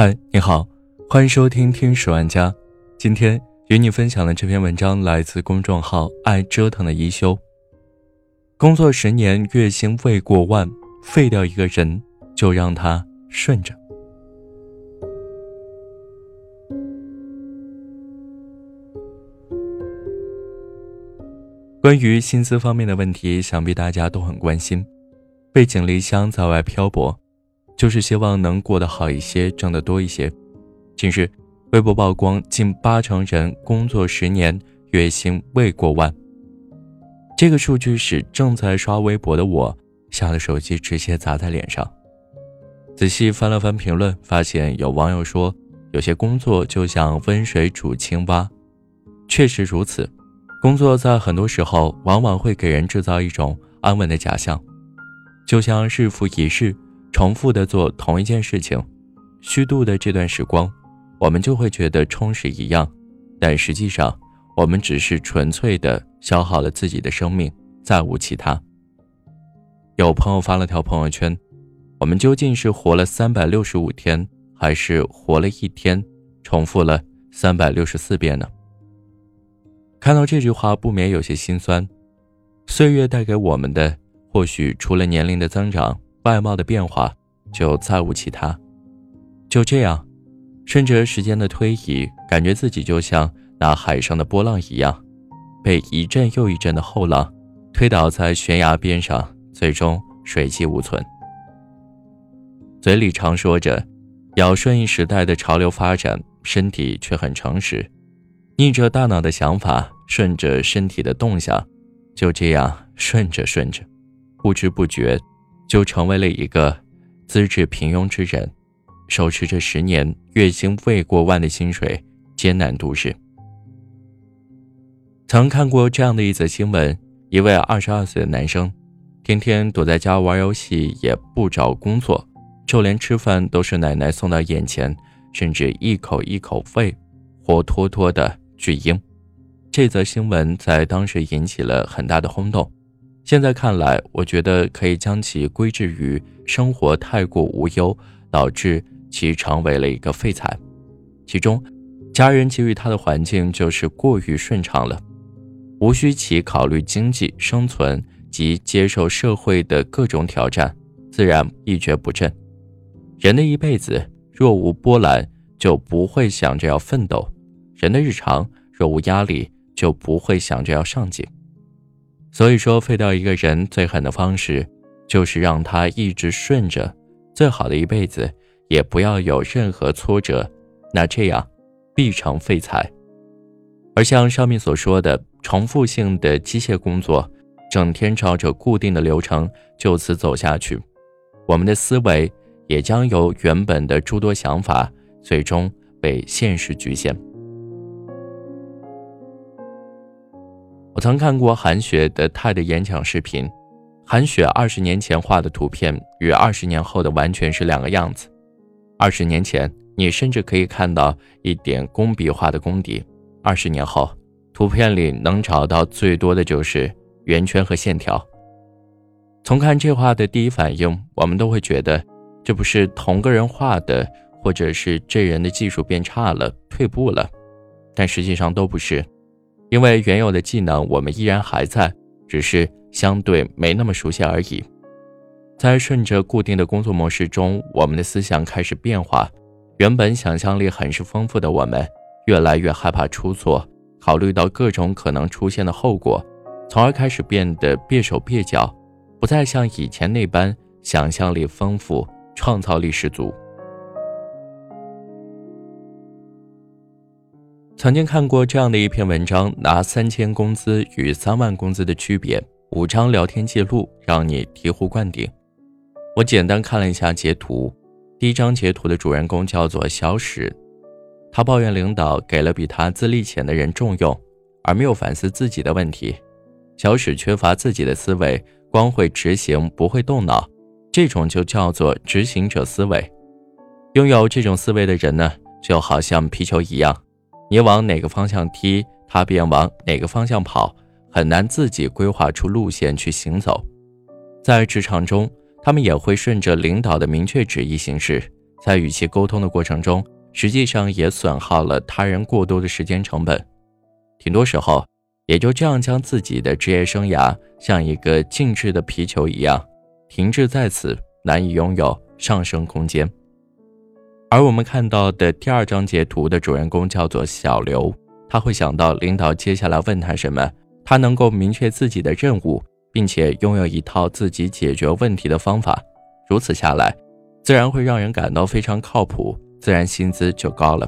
嗨，你好，欢迎收听听十万家。今天与你分享的这篇文章来自公众号“爱折腾的一休”。工作十年，月薪未过万，废掉一个人，就让他顺着。关于薪资方面的问题，想必大家都很关心。背井离乡在外漂泊。就是希望能过得好一些，挣得多一些。近日，微博曝光近八成人工作十年月薪未过万。这个数据使正在刷微博的我吓得手机直接砸在脸上。仔细翻了翻评论，发现有网友说，有些工作就像温水煮青蛙。确实如此，工作在很多时候往往会给人制造一种安稳的假象，就像日复一日。重复的做同一件事情，虚度的这段时光，我们就会觉得充实一样，但实际上，我们只是纯粹的消耗了自己的生命，再无其他。有朋友发了条朋友圈：“我们究竟是活了三百六十五天，还是活了一天，重复了三百六十四遍呢？”看到这句话，不免有些心酸。岁月带给我们的，或许除了年龄的增长。外貌的变化，就再无其他。就这样，顺着时间的推移，感觉自己就像那海上的波浪一样，被一阵又一阵的后浪推倒在悬崖边上，最终水迹无存。嘴里常说着要顺应时代的潮流发展，身体却很诚实，逆着大脑的想法，顺着身体的动向，就这样顺着顺着，不知不觉。就成为了一个资质平庸之人，手持着十年月薪未过万的薪水，艰难度日。曾看过这样的一则新闻：一位二十二岁的男生，天天躲在家玩游戏，也不找工作，就连吃饭都是奶奶送到眼前，甚至一口一口喂，活脱脱的巨婴。这则新闻在当时引起了很大的轰动。现在看来，我觉得可以将其归置于生活太过无忧，导致其成为了一个废材。其中，家人给予他的环境就是过于顺畅了，无需其考虑经济生存及接受社会的各种挑战，自然一蹶不振。人的一辈子若无波澜，就不会想着要奋斗；人的日常若无压力，就不会想着要上进。所以说，废掉一个人最狠的方式，就是让他一直顺着，最好的一辈子也不要有任何挫折，那这样必成废材。而像上面所说的重复性的机械工作，整天照着固定的流程就此走下去，我们的思维也将由原本的诸多想法，最终被现实局限。我曾看过韩雪的泰的演讲视频，韩雪二十年前画的图片与二十年后的完全是两个样子。二十年前，你甚至可以看到一点工笔画的功底；二十年后，图片里能找到最多的就是圆圈和线条。从看这画的第一反应，我们都会觉得这不是同个人画的，或者是这人的技术变差了、退步了，但实际上都不是。因为原有的技能我们依然还在，只是相对没那么熟悉而已。在顺着固定的工作模式中，我们的思想开始变化。原本想象力很是丰富的我们，越来越害怕出错，考虑到各种可能出现的后果，从而开始变得蹩手蹩脚，不再像以前那般想象力丰富、创造力十足。曾经看过这样的一篇文章，拿三千工资与三万工资的区别，五张聊天记录让你醍醐灌顶。我简单看了一下截图，第一张截图的主人公叫做小史，他抱怨领导给了比他资历浅的人重用，而没有反思自己的问题。小史缺乏自己的思维，光会执行不会动脑，这种就叫做执行者思维。拥有这种思维的人呢，就好像皮球一样。你往哪个方向踢，他便往哪个方向跑，很难自己规划出路线去行走。在职场中，他们也会顺着领导的明确旨意行事，在与其沟通的过程中，实际上也损耗了他人过多的时间成本。挺多时候，也就这样将自己的职业生涯像一个静置的皮球一样，停滞在此，难以拥有上升空间。而我们看到的第二张截图的主人公叫做小刘，他会想到领导接下来问他什么，他能够明确自己的任务，并且拥有一套自己解决问题的方法。如此下来，自然会让人感到非常靠谱，自然薪资就高了。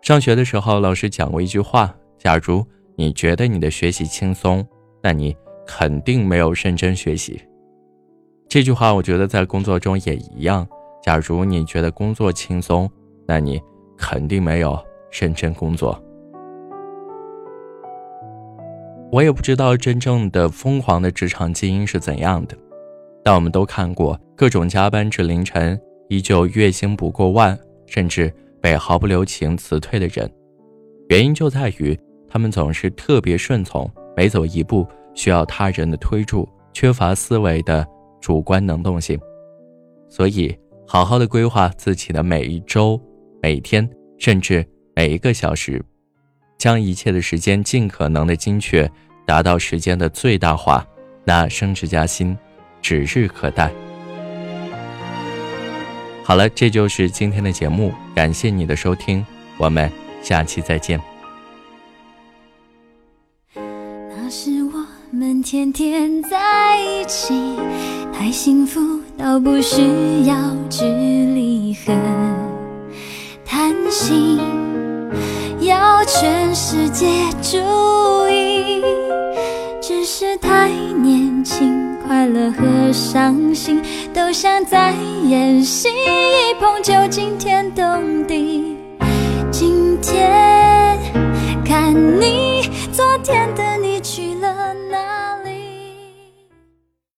上学的时候，老师讲过一句话：假如你觉得你的学习轻松，那你肯定没有认真学习。这句话，我觉得在工作中也一样。假如你觉得工作轻松，那你肯定没有认真工作。我也不知道真正的疯狂的职场基因是怎样的，但我们都看过各种加班至凌晨，依旧月薪不过万，甚至被毫不留情辞退的人。原因就在于他们总是特别顺从，每走一步需要他人的推助，缺乏思维的主观能动性，所以。好好的规划自己的每一周、每天，甚至每一个小时，将一切的时间尽可能的精确，达到时间的最大化，那升职加薪指日可待。好了，这就是今天的节目，感谢你的收听，我们下期再见。那是我们天天在一起，太幸福。倒不需要距离和贪心，要全世界注意，只是太年轻，快乐和伤心都像在演戏，一碰就惊天动地。今天看你昨天的。